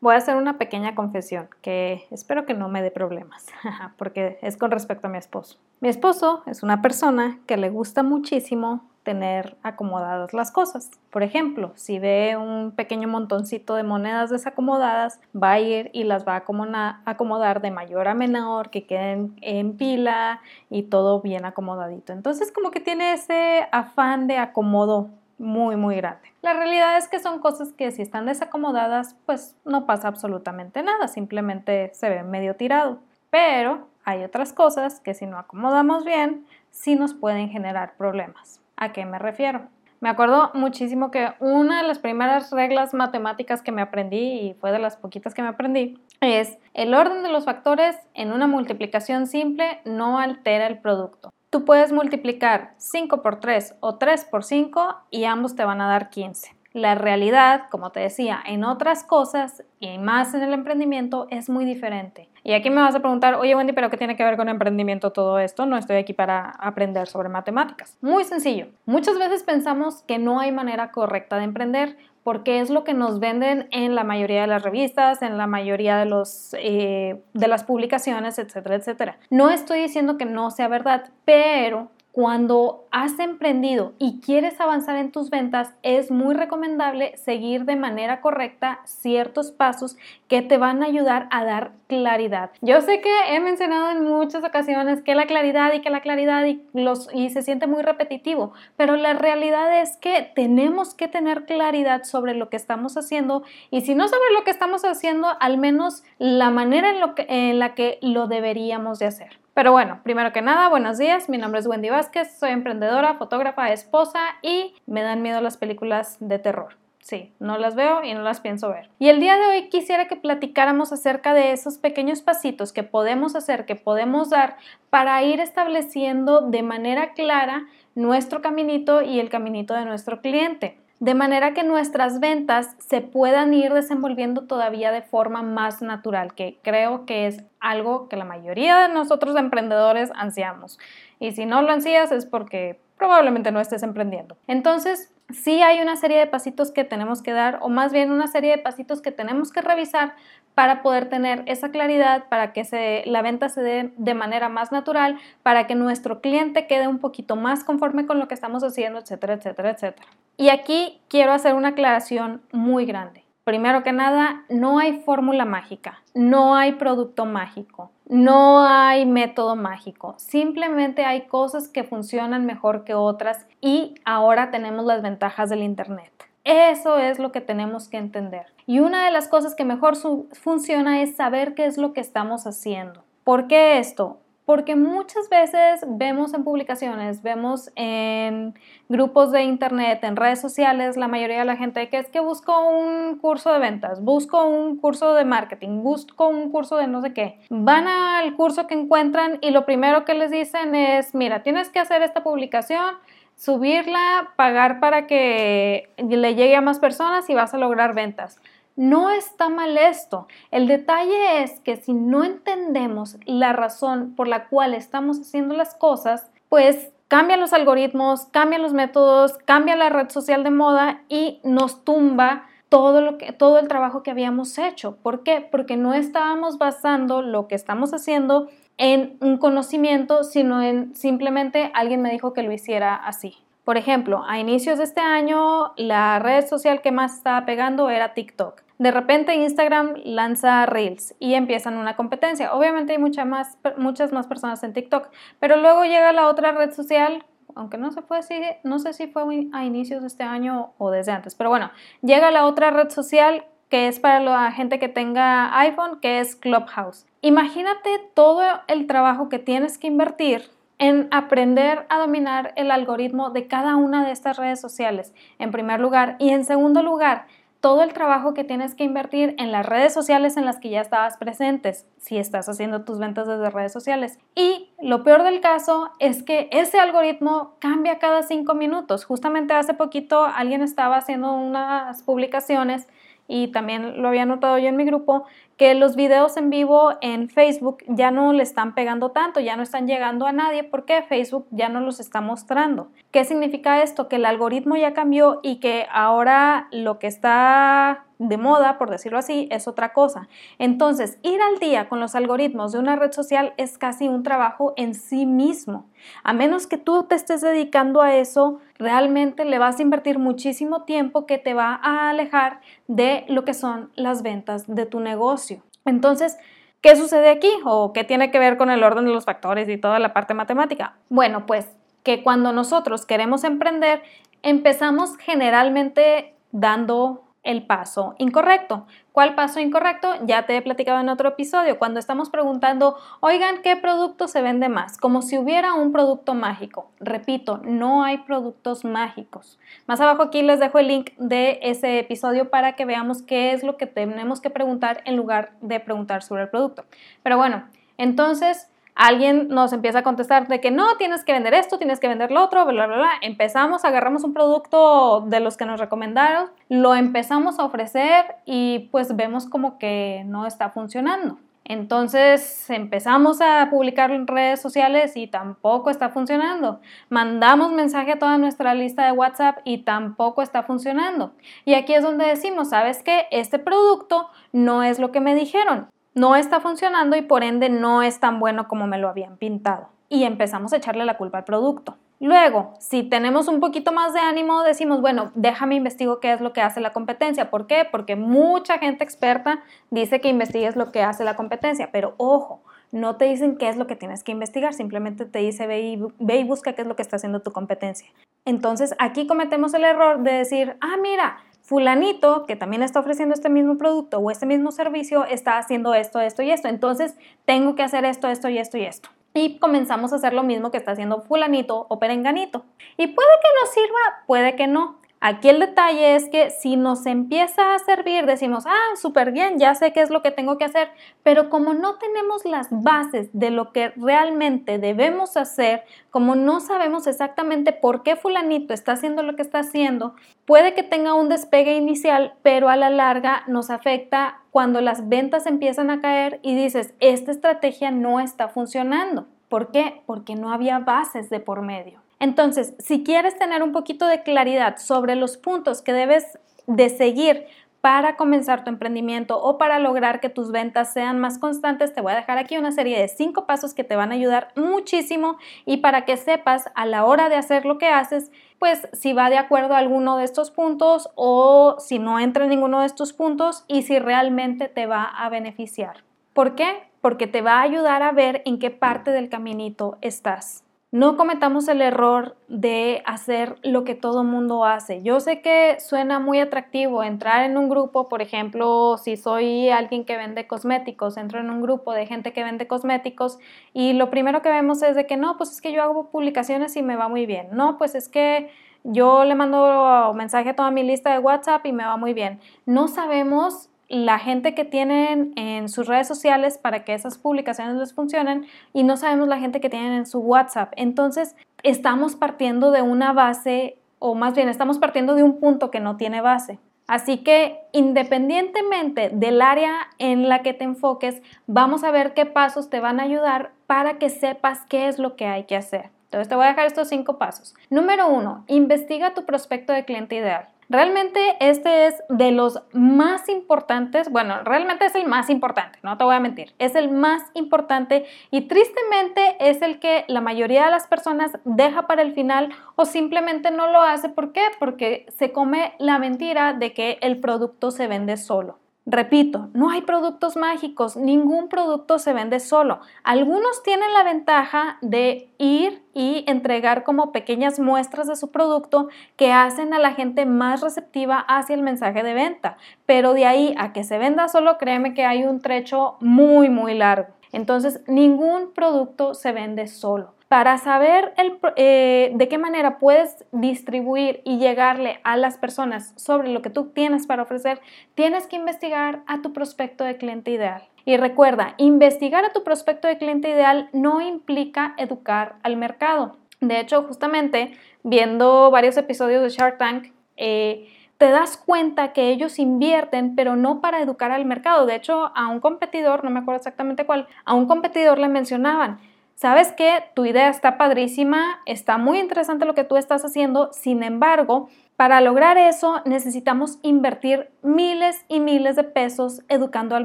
voy a hacer una pequeña confesión que espero que no me dé problemas, porque es con respecto a mi esposo. Mi esposo es una persona que le gusta muchísimo tener acomodadas las cosas. Por ejemplo, si ve un pequeño montoncito de monedas desacomodadas, va a ir y las va a acomodar de mayor a menor, que queden en pila y todo bien acomodadito. Entonces como que tiene ese afán de acomodo muy, muy grande. La realidad es que son cosas que si están desacomodadas, pues no pasa absolutamente nada, simplemente se ve medio tirado. Pero hay otras cosas que si no acomodamos bien, sí nos pueden generar problemas. ¿A qué me refiero? Me acuerdo muchísimo que una de las primeras reglas matemáticas que me aprendí, y fue de las poquitas que me aprendí, es el orden de los factores en una multiplicación simple no altera el producto. Tú puedes multiplicar 5 por 3 o 3 por 5 y ambos te van a dar 15. La realidad, como te decía, en otras cosas y más en el emprendimiento es muy diferente. Y aquí me vas a preguntar, oye Wendy, pero ¿qué tiene que ver con emprendimiento todo esto? No estoy aquí para aprender sobre matemáticas. Muy sencillo. Muchas veces pensamos que no hay manera correcta de emprender porque es lo que nos venden en la mayoría de las revistas, en la mayoría de, los, eh, de las publicaciones, etcétera, etcétera. No estoy diciendo que no sea verdad, pero cuando has emprendido y quieres avanzar en tus ventas, es muy recomendable seguir de manera correcta ciertos pasos que te van a ayudar a dar claridad. Yo sé que he mencionado en muchas ocasiones que la claridad y que la claridad y, los, y se siente muy repetitivo, pero la realidad es que tenemos que tener claridad sobre lo que estamos haciendo y si no sobre lo que estamos haciendo, al menos la manera en, lo en la que lo deberíamos de hacer. Pero bueno, primero que nada, buenos días. Mi nombre es Wendy Vázquez, soy emprendedora, fotógrafa, esposa y me dan miedo las películas de terror. Sí, no las veo y no las pienso ver. Y el día de hoy quisiera que platicáramos acerca de esos pequeños pasitos que podemos hacer, que podemos dar para ir estableciendo de manera clara nuestro caminito y el caminito de nuestro cliente de manera que nuestras ventas se puedan ir desenvolviendo todavía de forma más natural, que creo que es algo que la mayoría de nosotros emprendedores ansiamos. Y si no lo ansías es porque probablemente no estés emprendiendo. Entonces, sí hay una serie de pasitos que tenemos que dar, o más bien una serie de pasitos que tenemos que revisar para poder tener esa claridad, para que se, la venta se dé de manera más natural, para que nuestro cliente quede un poquito más conforme con lo que estamos haciendo, etcétera, etcétera, etcétera. Y aquí quiero hacer una aclaración muy grande. Primero que nada, no hay fórmula mágica, no hay producto mágico, no hay método mágico, simplemente hay cosas que funcionan mejor que otras y ahora tenemos las ventajas del Internet. Eso es lo que tenemos que entender. Y una de las cosas que mejor funciona es saber qué es lo que estamos haciendo. ¿Por qué esto? Porque muchas veces vemos en publicaciones, vemos en grupos de internet, en redes sociales, la mayoría de la gente que es que busco un curso de ventas, busco un curso de marketing, busco un curso de no sé qué. Van al curso que encuentran y lo primero que les dicen es, mira, tienes que hacer esta publicación, subirla, pagar para que le llegue a más personas y vas a lograr ventas. No está mal esto. El detalle es que si no entendemos la razón por la cual estamos haciendo las cosas, pues cambian los algoritmos, cambian los métodos, cambia la red social de moda y nos tumba todo, lo que, todo el trabajo que habíamos hecho. ¿Por qué? Porque no estábamos basando lo que estamos haciendo en un conocimiento, sino en simplemente alguien me dijo que lo hiciera así. Por ejemplo, a inicios de este año, la red social que más estaba pegando era TikTok. De repente Instagram lanza Reels y empiezan una competencia. Obviamente hay mucha más, muchas más personas en TikTok, pero luego llega la otra red social, aunque no se fue así, no sé si fue a inicios de este año o desde antes, pero bueno, llega la otra red social que es para la gente que tenga iPhone, que es Clubhouse. Imagínate todo el trabajo que tienes que invertir en aprender a dominar el algoritmo de cada una de estas redes sociales, en primer lugar. Y en segundo lugar, todo el trabajo que tienes que invertir en las redes sociales en las que ya estabas presentes, si estás haciendo tus ventas desde redes sociales. Y lo peor del caso es que ese algoritmo cambia cada cinco minutos. Justamente hace poquito alguien estaba haciendo unas publicaciones y también lo había notado yo en mi grupo, que los videos en vivo en Facebook ya no le están pegando tanto, ya no están llegando a nadie porque Facebook ya no los está mostrando. ¿Qué significa esto? Que el algoritmo ya cambió y que ahora lo que está de moda, por decirlo así, es otra cosa. Entonces, ir al día con los algoritmos de una red social es casi un trabajo en sí mismo. A menos que tú te estés dedicando a eso, realmente le vas a invertir muchísimo tiempo que te va a alejar de lo que son las ventas de tu negocio. Entonces, ¿qué sucede aquí? ¿O qué tiene que ver con el orden de los factores y toda la parte matemática? Bueno, pues que cuando nosotros queremos emprender, empezamos generalmente dando el paso incorrecto. ¿Cuál paso incorrecto? Ya te he platicado en otro episodio, cuando estamos preguntando, oigan, ¿qué producto se vende más? Como si hubiera un producto mágico. Repito, no hay productos mágicos. Más abajo aquí les dejo el link de ese episodio para que veamos qué es lo que tenemos que preguntar en lugar de preguntar sobre el producto. Pero bueno, entonces alguien nos empieza a contestar de que no, tienes que vender esto, tienes que vender lo otro, bla, bla, bla. Empezamos, agarramos un producto de los que nos recomendaron, lo empezamos a ofrecer y pues vemos como que no está funcionando. Entonces empezamos a publicarlo en redes sociales y tampoco está funcionando. Mandamos mensaje a toda nuestra lista de WhatsApp y tampoco está funcionando. Y aquí es donde decimos, ¿sabes qué? Este producto no es lo que me dijeron no está funcionando y por ende no es tan bueno como me lo habían pintado. Y empezamos a echarle la culpa al producto. Luego, si tenemos un poquito más de ánimo, decimos, bueno, déjame investigo qué es lo que hace la competencia. ¿Por qué? Porque mucha gente experta dice que investigues lo que hace la competencia, pero ojo, no te dicen qué es lo que tienes que investigar, simplemente te dice ve y, ve y busca qué es lo que está haciendo tu competencia. Entonces, aquí cometemos el error de decir, ah, mira, fulanito que también está ofreciendo este mismo producto o este mismo servicio está haciendo esto, esto y esto. Entonces, tengo que hacer esto, esto y esto y esto. Y comenzamos a hacer lo mismo que está haciendo fulanito o perenganito. Y puede que nos sirva, puede que no. Aquí el detalle es que si nos empieza a servir, decimos, ah, súper bien, ya sé qué es lo que tengo que hacer, pero como no tenemos las bases de lo que realmente debemos hacer, como no sabemos exactamente por qué fulanito está haciendo lo que está haciendo, puede que tenga un despegue inicial, pero a la larga nos afecta cuando las ventas empiezan a caer y dices, esta estrategia no está funcionando. ¿Por qué? Porque no había bases de por medio. Entonces, si quieres tener un poquito de claridad sobre los puntos que debes de seguir para comenzar tu emprendimiento o para lograr que tus ventas sean más constantes, te voy a dejar aquí una serie de cinco pasos que te van a ayudar muchísimo y para que sepas a la hora de hacer lo que haces, pues si va de acuerdo a alguno de estos puntos o si no entra en ninguno de estos puntos y si realmente te va a beneficiar. ¿Por qué? Porque te va a ayudar a ver en qué parte del caminito estás no cometamos el error de hacer lo que todo mundo hace. Yo sé que suena muy atractivo entrar en un grupo, por ejemplo, si soy alguien que vende cosméticos, entro en un grupo de gente que vende cosméticos y lo primero que vemos es de que no, pues es que yo hago publicaciones y me va muy bien. No, pues es que yo le mando mensaje a toda mi lista de WhatsApp y me va muy bien. No sabemos la gente que tienen en sus redes sociales para que esas publicaciones les funcionen y no sabemos la gente que tienen en su WhatsApp. Entonces, estamos partiendo de una base, o más bien estamos partiendo de un punto que no tiene base. Así que independientemente del área en la que te enfoques, vamos a ver qué pasos te van a ayudar para que sepas qué es lo que hay que hacer. Entonces te voy a dejar estos cinco pasos. Número uno, investiga tu prospecto de cliente ideal. Realmente este es de los más importantes, bueno, realmente es el más importante, no te voy a mentir, es el más importante y tristemente es el que la mayoría de las personas deja para el final o simplemente no lo hace. ¿Por qué? Porque se come la mentira de que el producto se vende solo. Repito, no hay productos mágicos, ningún producto se vende solo. Algunos tienen la ventaja de ir y entregar como pequeñas muestras de su producto que hacen a la gente más receptiva hacia el mensaje de venta, pero de ahí a que se venda solo, créeme que hay un trecho muy, muy largo. Entonces, ningún producto se vende solo para saber eh, de qué manera puedes distribuir y llegarle a las personas sobre lo que tú tienes para ofrecer, tienes que investigar a tu prospecto de cliente ideal. Y recuerda, investigar a tu prospecto de cliente ideal no implica educar al mercado. De hecho, justamente viendo varios episodios de Shark Tank, eh, te das cuenta que ellos invierten, pero no para educar al mercado. De hecho, a un competidor, no me acuerdo exactamente cuál, a un competidor le mencionaban, sabes que tu idea está padrísima, está muy interesante lo que tú estás haciendo, sin embargo, para lograr eso necesitamos invertir miles y miles de pesos educando al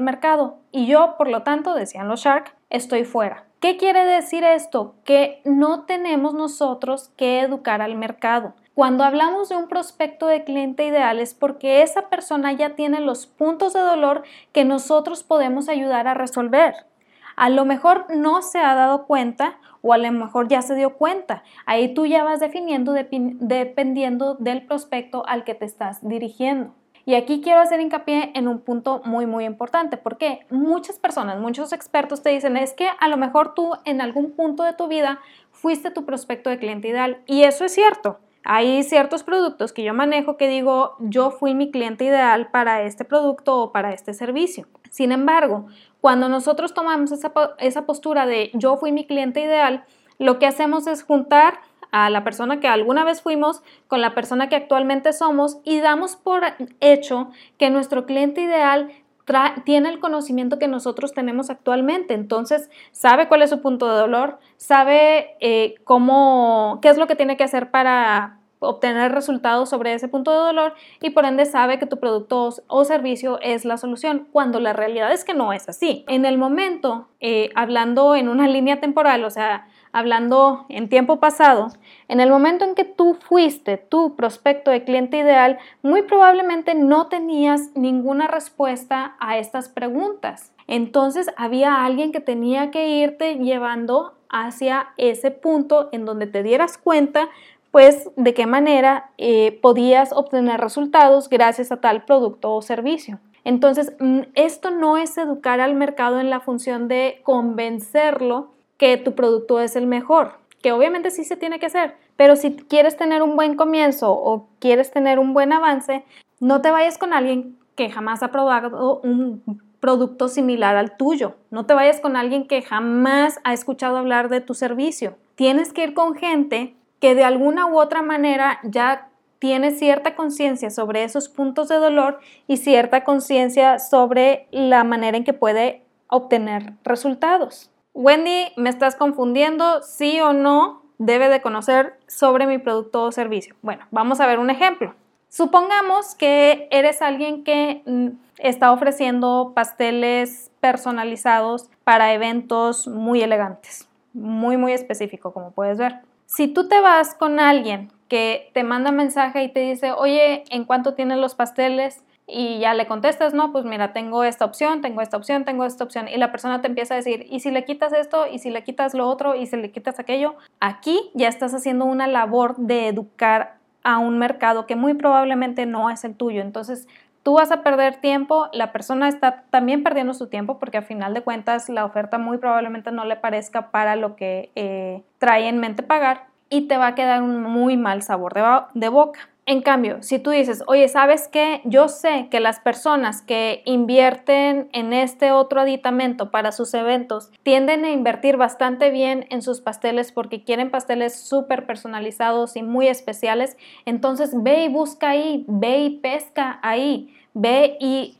mercado. Y yo, por lo tanto, decían los Shark, estoy fuera. ¿Qué quiere decir esto? Que no tenemos nosotros que educar al mercado. Cuando hablamos de un prospecto de cliente ideal es porque esa persona ya tiene los puntos de dolor que nosotros podemos ayudar a resolver. A lo mejor no se ha dado cuenta o a lo mejor ya se dio cuenta. Ahí tú ya vas definiendo dependiendo del prospecto al que te estás dirigiendo. Y aquí quiero hacer hincapié en un punto muy, muy importante, porque muchas personas, muchos expertos te dicen, es que a lo mejor tú en algún punto de tu vida fuiste tu prospecto de cliente ideal. Y eso es cierto. Hay ciertos productos que yo manejo que digo, yo fui mi cliente ideal para este producto o para este servicio. Sin embargo, cuando nosotros tomamos esa, esa postura de yo fui mi cliente ideal, lo que hacemos es juntar a la persona que alguna vez fuimos con la persona que actualmente somos y damos por hecho que nuestro cliente ideal tiene el conocimiento que nosotros tenemos actualmente. Entonces, sabe cuál es su punto de dolor, sabe eh, cómo, qué es lo que tiene que hacer para obtener resultados sobre ese punto de dolor y por ende sabe que tu producto o servicio es la solución, cuando la realidad es que no es así. En el momento, eh, hablando en una línea temporal, o sea, hablando en tiempo pasado, en el momento en que tú fuiste tu prospecto de cliente ideal, muy probablemente no tenías ninguna respuesta a estas preguntas. Entonces había alguien que tenía que irte llevando hacia ese punto en donde te dieras cuenta pues de qué manera eh, podías obtener resultados gracias a tal producto o servicio. Entonces, mm, esto no es educar al mercado en la función de convencerlo que tu producto es el mejor, que obviamente sí se tiene que hacer, pero si quieres tener un buen comienzo o quieres tener un buen avance, no te vayas con alguien que jamás ha probado un producto similar al tuyo. No te vayas con alguien que jamás ha escuchado hablar de tu servicio. Tienes que ir con gente que de alguna u otra manera ya tiene cierta conciencia sobre esos puntos de dolor y cierta conciencia sobre la manera en que puede obtener resultados. Wendy, ¿me estás confundiendo? ¿Sí o no debe de conocer sobre mi producto o servicio? Bueno, vamos a ver un ejemplo. Supongamos que eres alguien que mm, está ofreciendo pasteles personalizados para eventos muy elegantes, muy, muy específico, como puedes ver. Si tú te vas con alguien que te manda mensaje y te dice, oye, ¿en cuánto tienen los pasteles? Y ya le contestas, no, pues mira, tengo esta opción, tengo esta opción, tengo esta opción. Y la persona te empieza a decir, ¿y si le quitas esto? ¿Y si le quitas lo otro? ¿Y si le quitas aquello? Aquí ya estás haciendo una labor de educar a un mercado que muy probablemente no es el tuyo. Entonces, tú vas a perder tiempo, la persona está también perdiendo su tiempo porque a final de cuentas la oferta muy probablemente no le parezca para lo que eh, trae en mente pagar y te va a quedar un muy mal sabor de, boca. En cambio, si tú dices, oye, ¿sabes qué? Yo sé que las personas que invierten en este otro aditamento para sus eventos tienden a invertir bastante bien en sus pasteles porque quieren pasteles súper personalizados y muy especiales, entonces ve y busca ahí, ve y pesca ahí. Ve y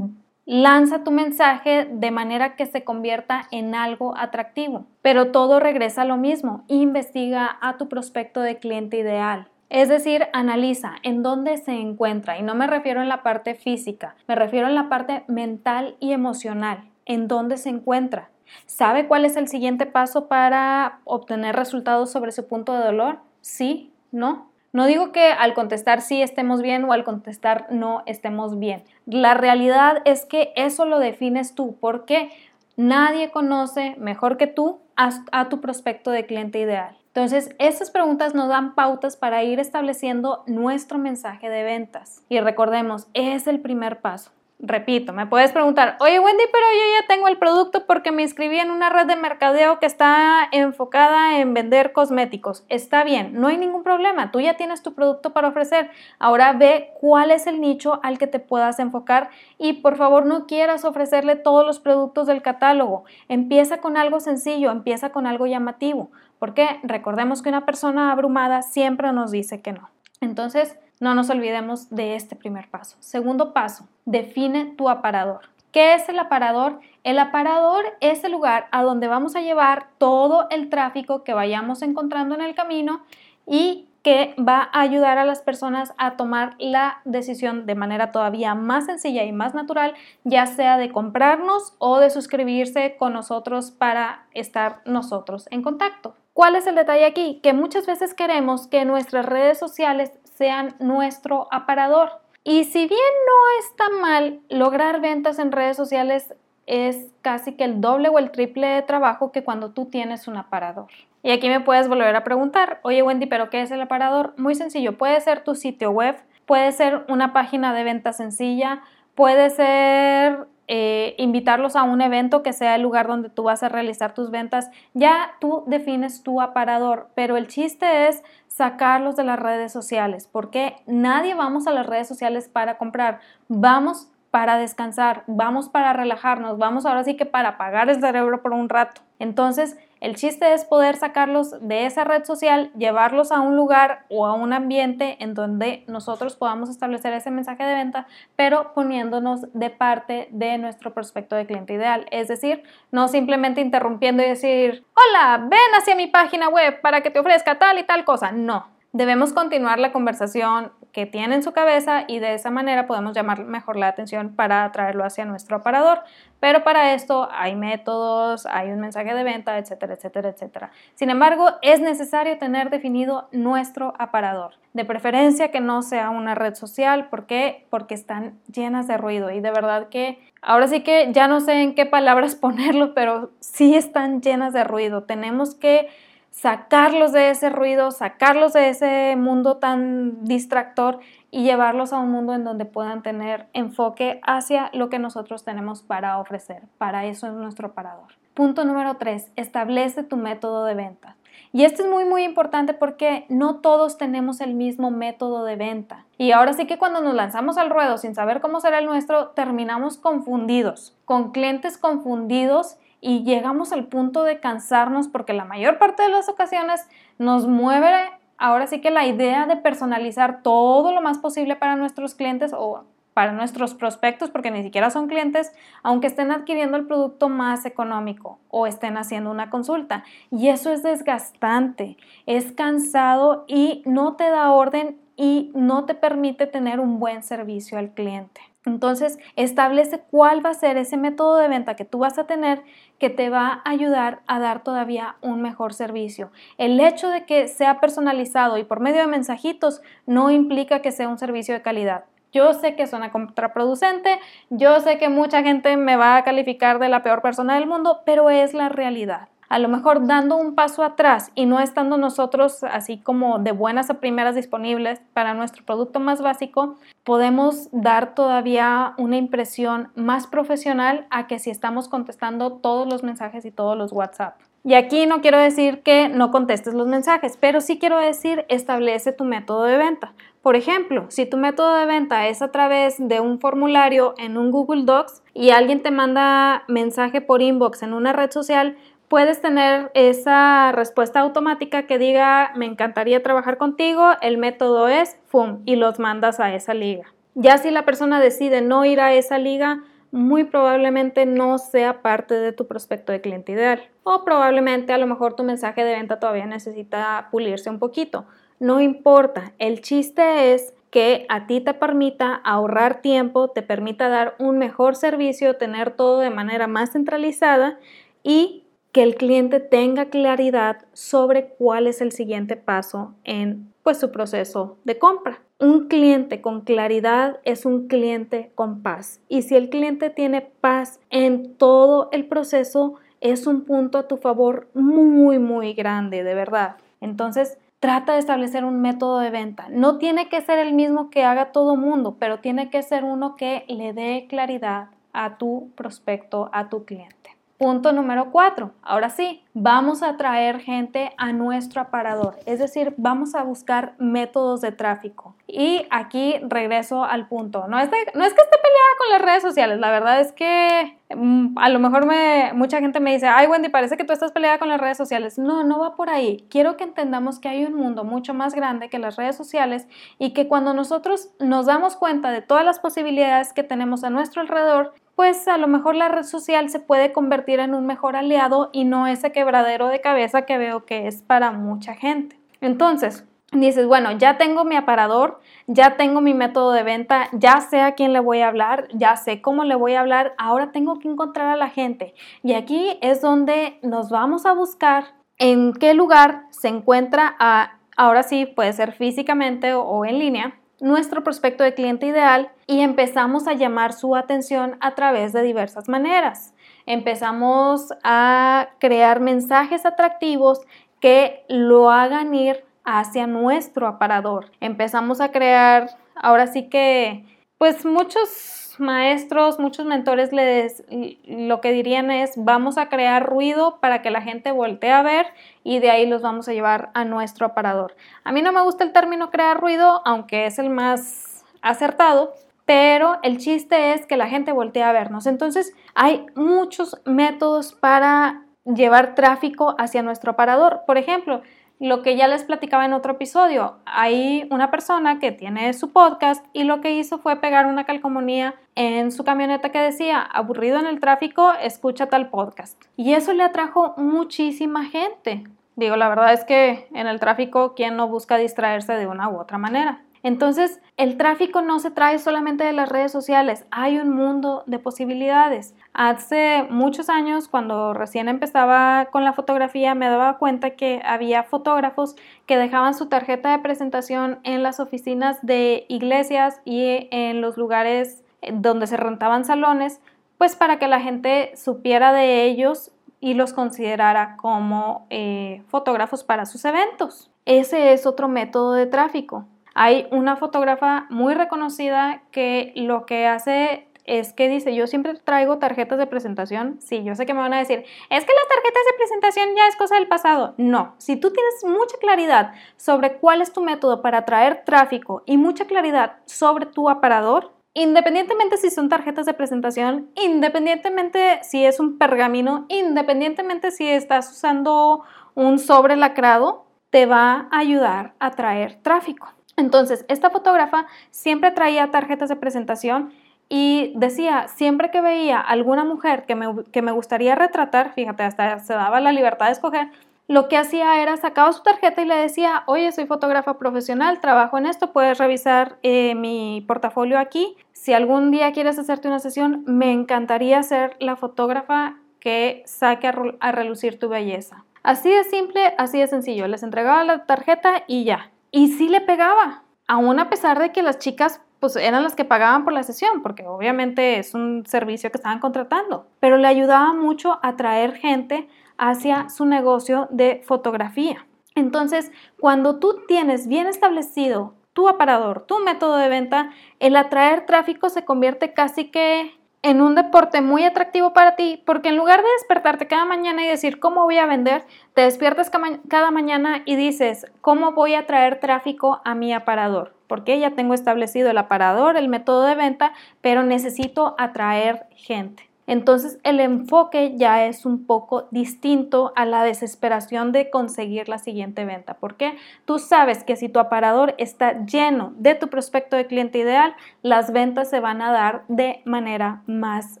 lanza tu mensaje de manera que se convierta en algo atractivo. Pero todo regresa a lo mismo. Investiga a tu prospecto de cliente ideal. Es decir, analiza en dónde se encuentra. Y no me refiero en la parte física, me refiero en la parte mental y emocional. En dónde se encuentra. ¿Sabe cuál es el siguiente paso para obtener resultados sobre su punto de dolor? Sí, no. No digo que al contestar sí estemos bien o al contestar no estemos bien. La realidad es que eso lo defines tú porque nadie conoce mejor que tú a, tu prospecto de cliente ideal. Entonces, estas preguntas nos dan pautas para ir estableciendo nuestro mensaje de ventas. Y recordemos, es el primer paso. Repito, me puedes preguntar, oye Wendy, pero yo ya tengo el producto porque me inscribí en una red de mercadeo que está enfocada en vender cosméticos. Está bien, no hay ningún problema, tú ya tienes tu producto para ofrecer. Ahora ve cuál es el nicho al que te puedas enfocar y por favor no quieras ofrecerle todos los productos del catálogo. Empieza con algo sencillo, empieza con algo llamativo, porque recordemos que una persona abrumada siempre nos dice que no. Entonces, No nos olvidemos de este primer paso. Segundo paso, define tu aparador. ¿Qué es el aparador? El aparador es el lugar a donde vamos a llevar todo el tráfico que vayamos encontrando en el camino y que va a ayudar a las personas a tomar la decisión de manera todavía más sencilla y más natural, ya sea de comprarnos o de suscribirse con nosotros para estar nosotros en contacto. ¿Cuál es el detalle aquí? Que muchas veces queremos que nuestras redes sociales sean nuestro aparador. Y si bien no está mal lograr ventas en redes sociales, es casi que el doble o el triple de trabajo que cuando tú tienes un aparador. Y aquí me puedes volver a preguntar, oye Wendy, ¿pero qué es el aparador? Muy sencillo, puede ser tu sitio web, puede ser una página de venta sencilla, puede ser eh, invitarlos a un evento que sea el lugar donde tú vas a realizar tus ventas. Ya tú defines tu aparador, pero el chiste es sacarlos de las redes sociales, porque nadie vamos a las redes sociales para comprar, vamos para descansar, vamos para relajarnos, vamos ahora sí que para apagar el cerebro por un rato. Entonces, el chiste es poder sacarlos de esa red social, llevarlos a un lugar o a un ambiente en donde nosotros podamos establecer ese mensaje de venta, pero poniéndonos de parte de nuestro prospecto de cliente ideal. Es decir, no simplemente interrumpiendo y decir, hola, ven hacia mi página web para que te ofrezca tal y tal cosa. No, debemos continuar la conversación que tiene en su cabeza y de esa manera podemos llamar mejor la atención para atraerlo hacia nuestro aparador. Pero para esto hay métodos, hay un mensaje de venta, etcétera, etcétera, etcétera. Sin embargo, es necesario tener definido nuestro aparador. De preferencia que no sea una red social. ¿Por qué? Porque están llenas de ruido y de verdad que ahora sí que ya no sé en qué palabras ponerlo, pero sí están llenas de ruido. Tenemos que sacarlos de ese ruido, sacarlos de ese mundo tan distractor y llevarlos a un mundo en donde puedan tener enfoque hacia lo que nosotros tenemos para ofrecer. Para eso es nuestro parador. Punto número tres, establece tu método de venta. Y esto es muy muy importante porque no todos tenemos el mismo método de venta. Y ahora sí que cuando nos lanzamos al ruedo sin saber cómo será el nuestro, terminamos confundidos, con clientes confundidos y llegamos al punto de cansarnos porque la mayor parte de las ocasiones nos mueve ahora sí que la idea de personalizar todo lo más posible para nuestros clientes o para nuestros prospectos, porque ni siquiera son clientes, aunque estén adquiriendo el producto más económico o estén haciendo una consulta. Y eso es desgastante, es cansado y no te da orden y no te permite tener un buen servicio al cliente. Entonces, establece cuál va a ser ese método de venta que tú vas a tener que te va a ayudar a dar todavía un mejor servicio. El hecho de que sea personalizado y por medio de mensajitos no implica que sea un servicio de calidad. Yo sé que suena contraproducente, yo sé que mucha gente me va a calificar de la peor persona del mundo, pero es la realidad a lo mejor dando un paso atrás y no estando nosotros así como de buenas a primeras disponibles para nuestro producto más básico, podemos dar todavía una impresión más profesional a que si estamos contestando todos los mensajes y todos los WhatsApp. Y aquí no quiero decir que no contestes los mensajes, pero sí quiero decir establece tu método de venta. Por ejemplo, si tu método de venta es a través de un formulario en un Google Docs y alguien te manda mensaje por inbox en una red social, puedes tener esa respuesta automática que diga, me encantaría trabajar contigo, el método es, ¡fum! y los mandas a esa liga. Ya si la persona decide no ir a esa liga, muy probablemente no sea parte de tu prospecto de cliente ideal. O probablemente a lo mejor tu mensaje de venta todavía necesita pulirse un poquito. No importa, el chiste es que a ti te permita ahorrar tiempo, te permita dar un mejor servicio, tener todo de manera más centralizada y que el cliente tenga claridad sobre cuál es el siguiente paso en pues, su proceso de compra. Un cliente con claridad es un cliente con paz. Y si el cliente tiene paz en todo el proceso, es un punto a tu favor muy, muy grande, de verdad. Entonces, trata de establecer un método de venta. No tiene que ser el mismo que haga todo mundo, pero tiene que ser uno que le dé claridad a tu prospecto, a tu cliente. Punto número cuatro. Ahora sí, vamos a traer gente a nuestro aparador, es decir, vamos a buscar métodos de tráfico. Y aquí regreso al punto. No es, que esté peleada con las redes sociales, la verdad es que mm, a lo mejor me, mucha gente me dice, ay Wendy, parece que tú estás peleada con las redes sociales. No, no va por ahí. Quiero que entendamos que hay un mundo mucho más grande que las redes sociales y que cuando nosotros nos damos cuenta de todas las posibilidades que tenemos a nuestro alrededor, pues a lo mejor la red social se puede convertir en un mejor aliado y no ese quebradero de cabeza que veo que es para mucha gente. Entonces, dices, bueno, ya tengo mi aparador, ya tengo mi método de venta, ya sé a quién le voy a hablar, ya sé cómo le voy a hablar, ahora tengo que encontrar a la gente. Y aquí es donde nos vamos a buscar en qué lugar se encuentra, a, ahora sí, puede ser físicamente o en línea, nuestro prospecto de cliente ideal y empezamos a llamar su atención a través de diversas maneras. Empezamos a crear mensajes atractivos que lo hagan ir hacia nuestro aparador. Empezamos a crear, ahora sí que, pues muchos maestros, muchos mentores les, lo que dirían es vamos a crear ruido para que la gente voltee a ver y de ahí los vamos a llevar a nuestro aparador. A mí no me gusta el término crear ruido, aunque es el más acertado, pero el chiste es que la gente voltee a vernos. Entonces hay muchos métodos para llevar tráfico hacia nuestro aparador. Por ejemplo, lo que ya les platicaba en otro episodio, hay una persona que tiene su podcast y lo que hizo fue pegar una calcomanía en su camioneta que decía, aburrido en el tráfico, escucha tal podcast. Y eso le atrajo muchísima gente. Digo, la verdad es que en el tráfico, ¿quién no busca distraerse de una u otra manera? Entonces, el tráfico no se trae solamente de las redes sociales, hay un mundo de posibilidades. Hace muchos años, cuando recién empezaba con la fotografía, me daba cuenta que había fotógrafos que dejaban su tarjeta de presentación en las oficinas de iglesias y en los lugares donde se rentaban salones, pues para que la gente supiera de ellos y los considerara como eh, fotógrafos para sus eventos. Ese es otro método de tráfico. Hay una fotógrafa muy reconocida que lo que hace es que dice, yo siempre traigo tarjetas de presentación. Sí, yo sé que me van a decir, es que las tarjetas de presentación ya es cosa del pasado. No, si tú tienes mucha claridad sobre cuál es tu método para atraer tráfico y mucha claridad sobre tu aparador, independientemente si son tarjetas de presentación, independientemente si es un pergamino, independientemente si estás usando un sobre lacrado, te va a ayudar a atraer tráfico. Entonces, esta fotógrafa siempre traía tarjetas de presentación y decía, siempre que veía alguna mujer que me, que me, gustaría retratar, fíjate, hasta se daba la libertad de escoger, lo que hacía era sacaba su tarjeta y le decía, oye, soy fotógrafa profesional, trabajo en esto, puedes revisar eh, mi portafolio aquí. Si algún día quieres hacerte una sesión, me encantaría ser la fotógrafa que saque a, a relucir tu belleza. Así de simple, así de sencillo. Les entregaba la tarjeta y ya. Y sí le pegaba, aún a pesar de que las chicas pues eran las que pagaban por la sesión, porque obviamente es un servicio que estaban contratando, pero le ayudaba mucho a atraer gente hacia su negocio de fotografía. Entonces, cuando tú tienes bien establecido tu aparador, tu método de venta, el atraer tráfico se convierte casi que en un deporte muy atractivo para ti, porque en lugar de despertarte cada mañana y decir cómo voy a vender, te despiertas cada mañana y dices cómo voy a traer tráfico a mi aparador, porque ya tengo establecido el aparador, el método de venta, pero necesito atraer gente. Entonces el enfoque ya es un poco distinto a la desesperación de conseguir la siguiente venta. porque Tú sabes que si tu aparador está lleno de tu prospecto de cliente ideal, las ventas se van a dar de manera más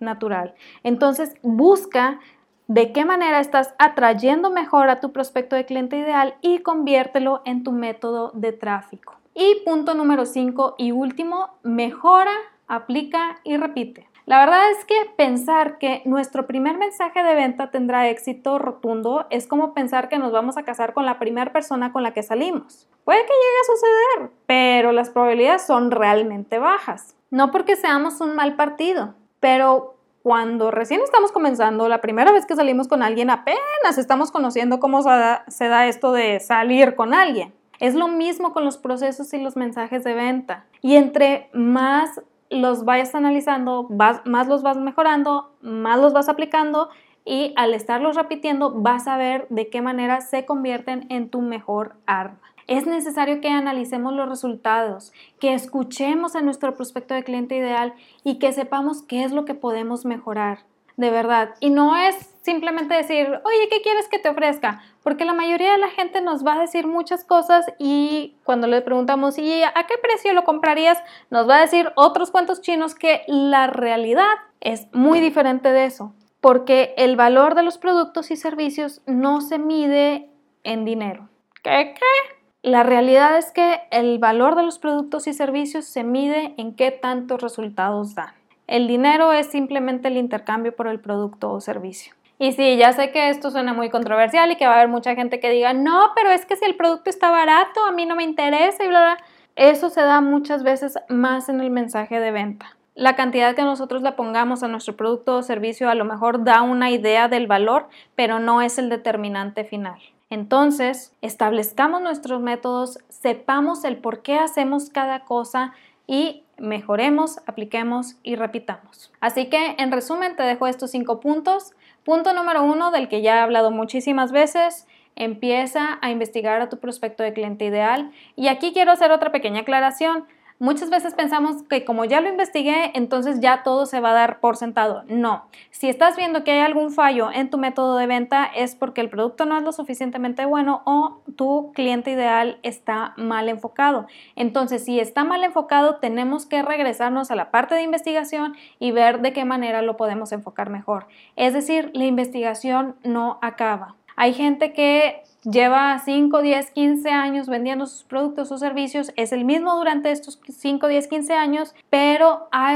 natural. Entonces busca de qué manera estás atrayendo mejor a tu prospecto de cliente ideal y conviértelo en tu método de tráfico. Y punto número 5 y último, mejora, aplica y repite. La verdad es que pensar que nuestro primer mensaje de venta tendrá éxito rotundo es como pensar que nos vamos a casar con la primera persona con la que salimos. Puede que llegue a suceder, pero las probabilidades son realmente bajas. No porque seamos un mal partido, pero cuando recién estamos comenzando, la primera vez que salimos con alguien, apenas estamos conociendo cómo se da, esto de salir con alguien. Es lo mismo con los procesos y los mensajes de venta. Y entre más los vayas analizando, más los vas mejorando, más los vas aplicando y al estarlos repitiendo vas a ver de qué manera se convierten en tu mejor arma. Es necesario que analicemos los resultados, que escuchemos a nuestro prospecto de cliente ideal y que sepamos qué es lo que podemos mejorar. de verdad. Y no es simplemente decir, oye, ¿qué quieres que te ofrezca? Porque la mayoría de la gente nos va a decir muchas cosas y cuando le preguntamos, ¿y a qué precio lo comprarías? Nos va a decir otros cuantos chinos que la realidad es muy diferente de eso. Porque el valor de los productos y servicios no se mide en dinero. ¿Qué? ¿Qué? La realidad es que el valor de los productos y servicios se mide en qué tantos resultados dan. El dinero es simplemente el intercambio por el producto o servicio. Y sí, ya sé que esto suena muy controversial y que va a haber mucha gente que diga, no, pero es que si el producto está barato, a mí no me interesa y bla, bla. Eso se da muchas veces más en el mensaje de venta. La cantidad que nosotros le pongamos a nuestro producto o servicio a lo mejor da una idea del valor, pero no es el determinante final. Entonces, establezcamos nuestros métodos, sepamos el por qué hacemos cada cosa y mejoremos, apliquemos y repitamos. Así que, en resumen, te dejo estos cinco puntos. Punto número uno, del que ya he hablado muchísimas veces, empieza a investigar a tu prospecto de cliente ideal. Y aquí quiero hacer otra pequeña aclaración. Muchas veces pensamos que como ya lo investigué, entonces ya todo se va a dar por sentado. No, si estás viendo que hay algún fallo en tu método de venta es porque el producto no es lo suficientemente bueno o tu cliente ideal está mal enfocado. Entonces, si está mal enfocado, tenemos que regresarnos a la parte de investigación y ver de qué manera lo podemos enfocar mejor. Es decir, la investigación no acaba. Hay gente que lleva 5, 10, 15 años vendiendo sus productos o servicios, es el mismo durante estos 5, 10, 15 años, pero ha,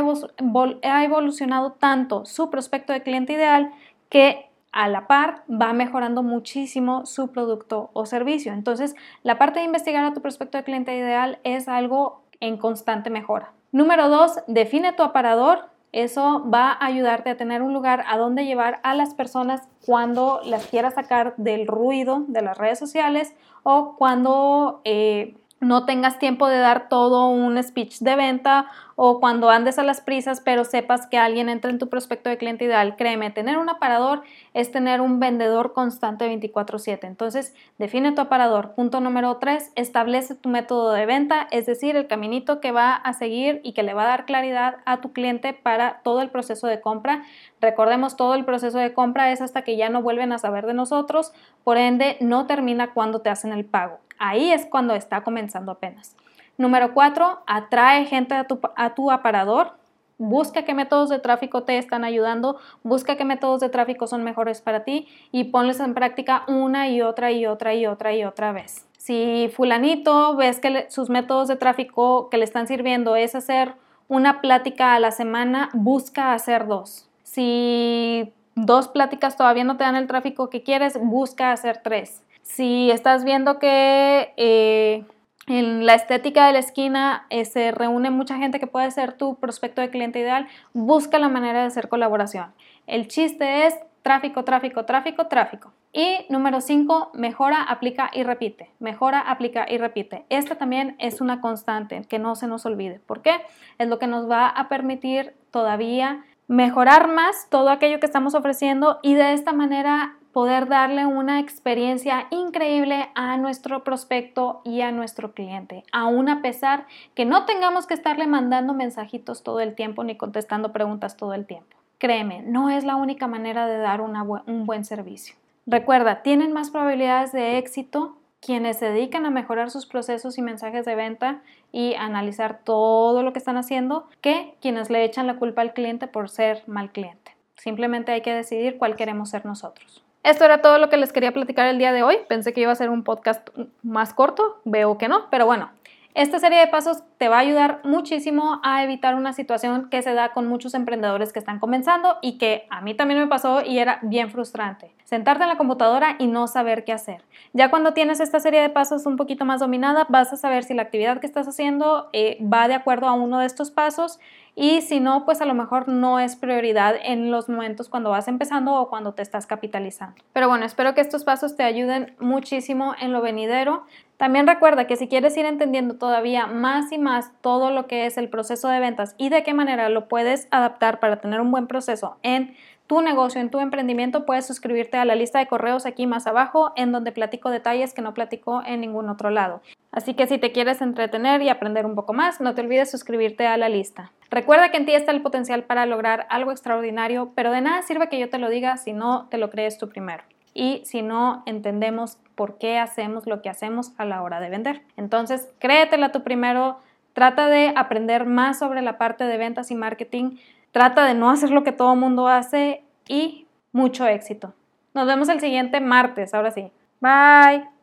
evolucionado tanto su prospecto de cliente ideal que a la par va mejorando muchísimo su producto o servicio. Entonces, la parte de investigar a tu prospecto de cliente ideal es algo en constante mejora. Número dos, define tu aparador eso va a ayudarte a tener un lugar a donde llevar a las personas cuando las quieras sacar del ruido de las redes sociales o cuando eh, no tengas tiempo de dar todo un speech de venta o cuando andes a las prisas pero sepas que alguien entra en tu prospecto de cliente ideal. Créeme, tener un aparador es tener un vendedor constante 24/7. Entonces, define tu aparador. Punto número 3, establece tu método de venta, es decir, el caminito que va a seguir y que le va a dar claridad a tu cliente para todo el proceso de compra. Recordemos, todo el proceso de compra es hasta que ya no vuelven a saber de nosotros, por ende, no termina cuando te hacen el pago. Ahí es cuando está comenzando apenas. Número cuatro, atrae gente a tu, aparador. Busca qué métodos de tráfico te están ayudando, busca qué métodos de tráfico son mejores para ti y ponles en práctica una y otra y otra y otra y otra vez. Si fulanito ves que sus métodos de tráfico que le están sirviendo es hacer una plática a la semana, busca hacer dos. Si dos pláticas todavía no te dan el tráfico que quieres, busca hacer tres. Si estás viendo que eh, en la estética de la esquina eh, se reúne mucha gente que puede ser tu prospecto de cliente ideal, busca la manera de hacer colaboración. El chiste es tráfico, tráfico, tráfico, tráfico. Y número 5, mejora, aplica y repite. Mejora, aplica y repite. Esta también es una constante que no se nos olvide. ¿Por qué? Es lo que nos va a permitir todavía mejorar más todo aquello que estamos ofreciendo y de esta manera poder darle una experiencia increíble a nuestro prospecto y a nuestro cliente, aún a pesar que no tengamos que estarle mandando mensajitos todo el tiempo ni contestando preguntas todo el tiempo. Créeme, no es la única manera de dar un buen servicio. Recuerda, tienen más probabilidades de éxito quienes se dedican a mejorar sus procesos y mensajes de venta y analizar todo lo que están haciendo que quienes le echan la culpa al cliente por ser mal cliente. Simplemente hay que decidir cuál queremos ser nosotros. Esto era todo lo que les quería platicar el día de hoy. Pensé que iba a ser un podcast más corto, veo que no, pero bueno, esta serie de pasos te va a ayudar muchísimo a evitar una situación que se da con muchos emprendedores que están comenzando y que a mí también me pasó y era bien frustrante. Sentarte en la computadora y no saber qué hacer. Ya cuando tienes esta serie de pasos un poquito más dominada, vas a saber si la actividad que estás haciendo eh, va de acuerdo a uno de estos pasos y si no, pues a lo mejor no es prioridad en los momentos cuando vas empezando o cuando te estás capitalizando. Pero bueno, espero que estos pasos te ayuden muchísimo en lo venidero. También recuerda que si quieres ir entendiendo todavía más y más todo lo que es el proceso de ventas y de qué manera lo puedes adaptar para tener un buen proceso en tu negocio, en tu emprendimiento, puedes suscribirte a la lista de correos aquí más abajo, en donde platico detalles que no platico en ningún otro lado. Así que si te quieres entretener y aprender un poco más, no te olvides suscribirte a la lista. Recuerda que en ti está el potencial para lograr algo extraordinario, pero de nada sirve que yo te lo diga si no te lo crees tú primero y si no entendemos por qué hacemos lo que hacemos a la hora de vender. Entonces, créetela tú primero, trata de aprender más sobre la parte de ventas y marketing, trata de no hacer lo que todo mundo hace y mucho éxito. Nos vemos el siguiente martes, ahora sí. Bye.